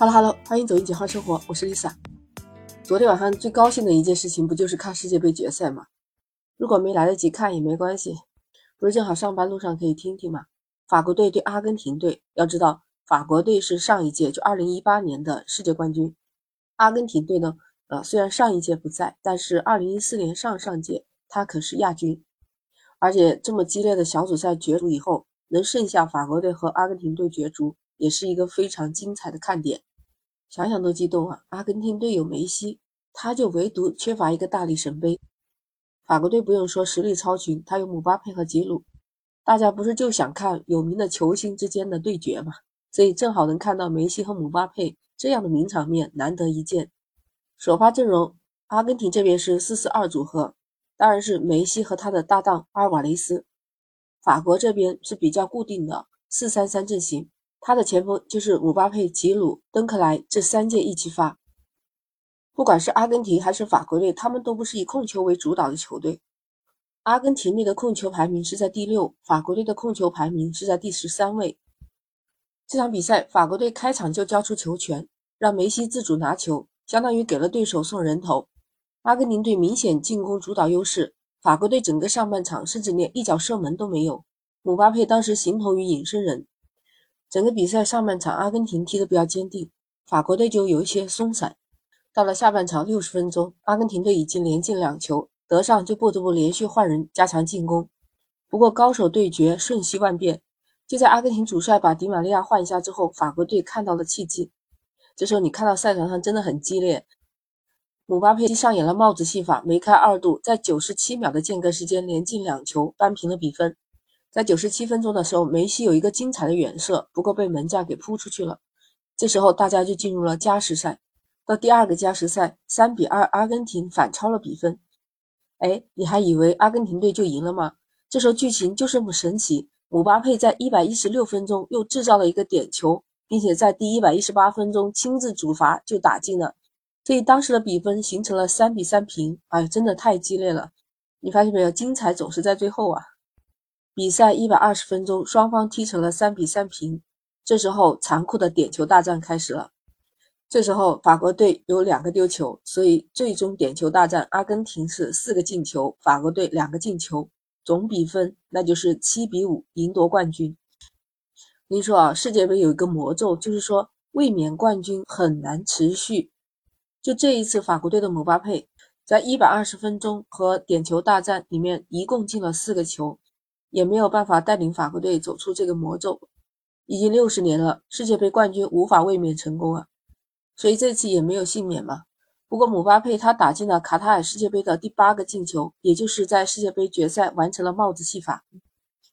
Hello Hello，欢迎走进简化生活，我是 Lisa。昨天晚上最高兴的一件事情，不就是看世界杯决赛吗？如果没来得及看也没关系，不是正好上班路上可以听听吗？法国队对阿根廷队，要知道法国队是上一届就二零一八年的世界冠军，阿根廷队呢，呃，虽然上一届不在，但是二零一四年上上届他可是亚军，而且这么激烈的小组赛角逐以后，能剩下法国队和阿根廷队角逐，也是一个非常精彩的看点。想想都激动啊！阿根廷队有梅西，他就唯独缺乏一个大力神杯。法国队不用说，实力超群，他有姆巴佩和吉鲁，大家不是就想看有名的球星之间的对决吗？所以正好能看到梅西和姆巴佩这样的名场面，难得一见。首发阵容，阿根廷这边是四四二组合，当然是梅西和他的搭档阿尔瓦雷斯。法国这边是比较固定的四三三阵型。他的前锋就是姆巴佩、吉鲁、登克莱这三届一起发。不管是阿根廷还是法国队，他们都不是以控球为主导的球队。阿根廷队的控球排名是在第六，法国队的控球排名是在第十三位。这场比赛，法国队开场就交出球权，让梅西自主拿球，相当于给了对手送人头。阿根廷队明显进攻主导优势，法国队整个上半场甚至连一脚射门都没有。姆巴佩当时形同于隐身人。整个比赛上半场，阿根廷踢得比较坚定，法国队就有一些松散。到了下半场六十分钟，阿根廷队已经连进两球，德尚就不得不连续换人加强进攻。不过高手对决瞬息万变，就在阿根廷主帅把迪玛利亚换下之后，法国队看到了契机。这时候你看到赛场上真的很激烈，姆巴佩上演了帽子戏法，梅开二度，在九十七秒的间隔时间连进两球，扳平了比分。在九十七分钟的时候，梅西有一个精彩的远射，不过被门将给扑出去了。这时候大家就进入了加时赛。到第二个加时赛，三比二，阿根廷反超了比分。哎，你还以为阿根廷队就赢了吗？这时候剧情就这么神奇，姆巴佩在一百一十六分钟又制造了一个点球，并且在第一百一十八分钟亲自主罚就打进了，所以当时的比分形成了三比三平。哎，真的太激烈了！你发现没有，精彩总是在最后啊。比赛一百二十分钟，双方踢成了三比三平。这时候，残酷的点球大战开始了。这时候，法国队有两个丢球，所以最终点球大战，阿根廷是四个进球，法国队两个进球，总比分那就是七比五，赢夺冠军。我跟你说啊，世界杯有一个魔咒，就是说卫冕冠军很难持续。就这一次，法国队的姆巴佩在一百二十分钟和点球大战里面，一共进了四个球。也没有办法带领法国队走出这个魔咒，已经六十年了，世界杯冠军无法卫冕成功啊，所以这次也没有幸免嘛。不过姆巴佩他打进了卡塔尔世界杯的第八个进球，也就是在世界杯决赛完成了帽子戏法。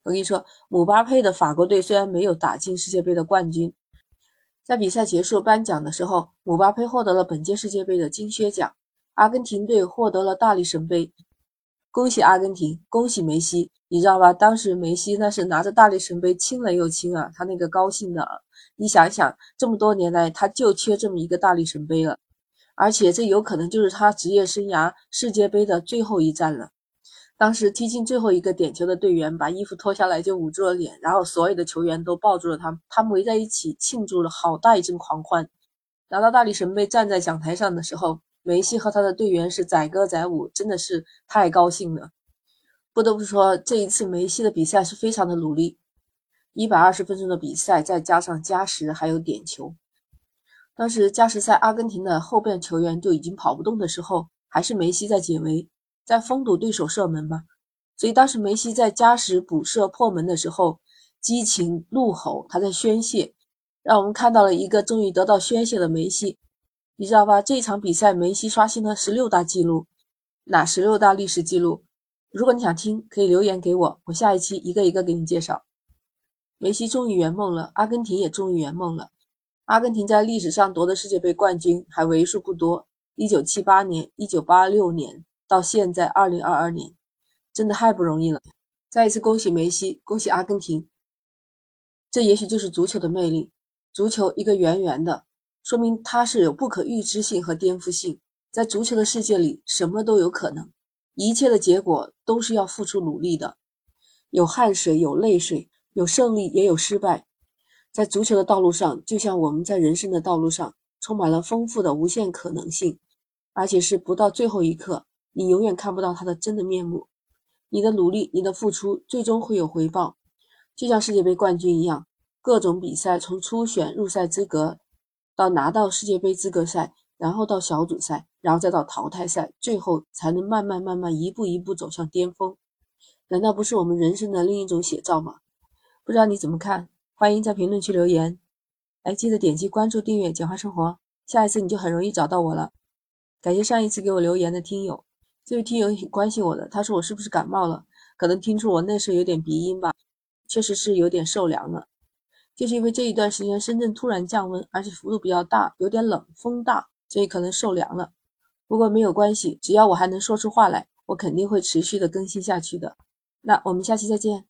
我跟你说，姆巴佩的法国队虽然没有打进世界杯的冠军，在比赛结束颁奖的时候，姆巴佩获得了本届世界杯的金靴奖，阿根廷队获得了大力神杯。恭喜阿根廷，恭喜梅西，你知道吧？当时梅西那是拿着大力神杯亲了又亲啊，他那个高兴的啊，你想想，这么多年来他就缺这么一个大力神杯了，而且这有可能就是他职业生涯世界杯的最后一战了。当时踢进最后一个点球的队员把衣服脱下来就捂住了脸，然后所有的球员都抱住了他，他们围在一起庆祝了好大一阵狂欢。拿到大力神杯站在讲台上的时候。梅西和他的队员是载歌载舞，真的是太高兴了。不得不说，这一次梅西的比赛是非常的努力。一百二十分钟的比赛，再加上加时还有点球。当时加时赛，阿根廷的后边球员就已经跑不动的时候，还是梅西在解围，在封堵对手射门嘛。所以当时梅西在加时补射破门的时候，激情怒吼，他在宣泄，让我们看到了一个终于得到宣泄的梅西。你知道吧？这一场比赛，梅西刷新了十六大纪录，哪十六大历史纪录？如果你想听，可以留言给我，我下一期一个一个给你介绍。梅西终于圆梦了，阿根廷也终于圆梦了。阿根廷在历史上夺得世界杯冠军还为数不多，一九七八年、一九八六年到现在二零二二年，真的太不容易了。再一次恭喜梅西，恭喜阿根廷。这也许就是足球的魅力，足球一个圆圆的。说明它是有不可预知性和颠覆性，在足球的世界里，什么都有可能，一切的结果都是要付出努力的，有汗水，有泪水，有胜利，也有失败。在足球的道路上，就像我们在人生的道路上，充满了丰富的无限可能性，而且是不到最后一刻，你永远看不到它的真的面目。你的努力，你的付出，最终会有回报，就像世界杯冠军一样，各种比赛从初选入赛资格，到拿到世界杯资格赛，然后到小组赛，然后再到淘汰赛，最后才能慢慢慢慢一步一步走向巅峰。难道不是我们人生的另一种写照吗？不知道你怎么看？欢迎在评论区留言。哎，记得点击关注、订阅“简化生活”，下一次你就很容易找到我了。感谢上一次给我留言的听友。这位听友挺关心我的，他说我是不是感冒了？可能听出我那时候有点鼻音吧，确实是有点受凉了。就是因为这一段时间深圳突然降温，而且幅度比较大，有点冷，风大，所以可能受凉了。不过没有关系，只要我还能说出话来，我肯定会持续的更新下去的。那我们下期再见。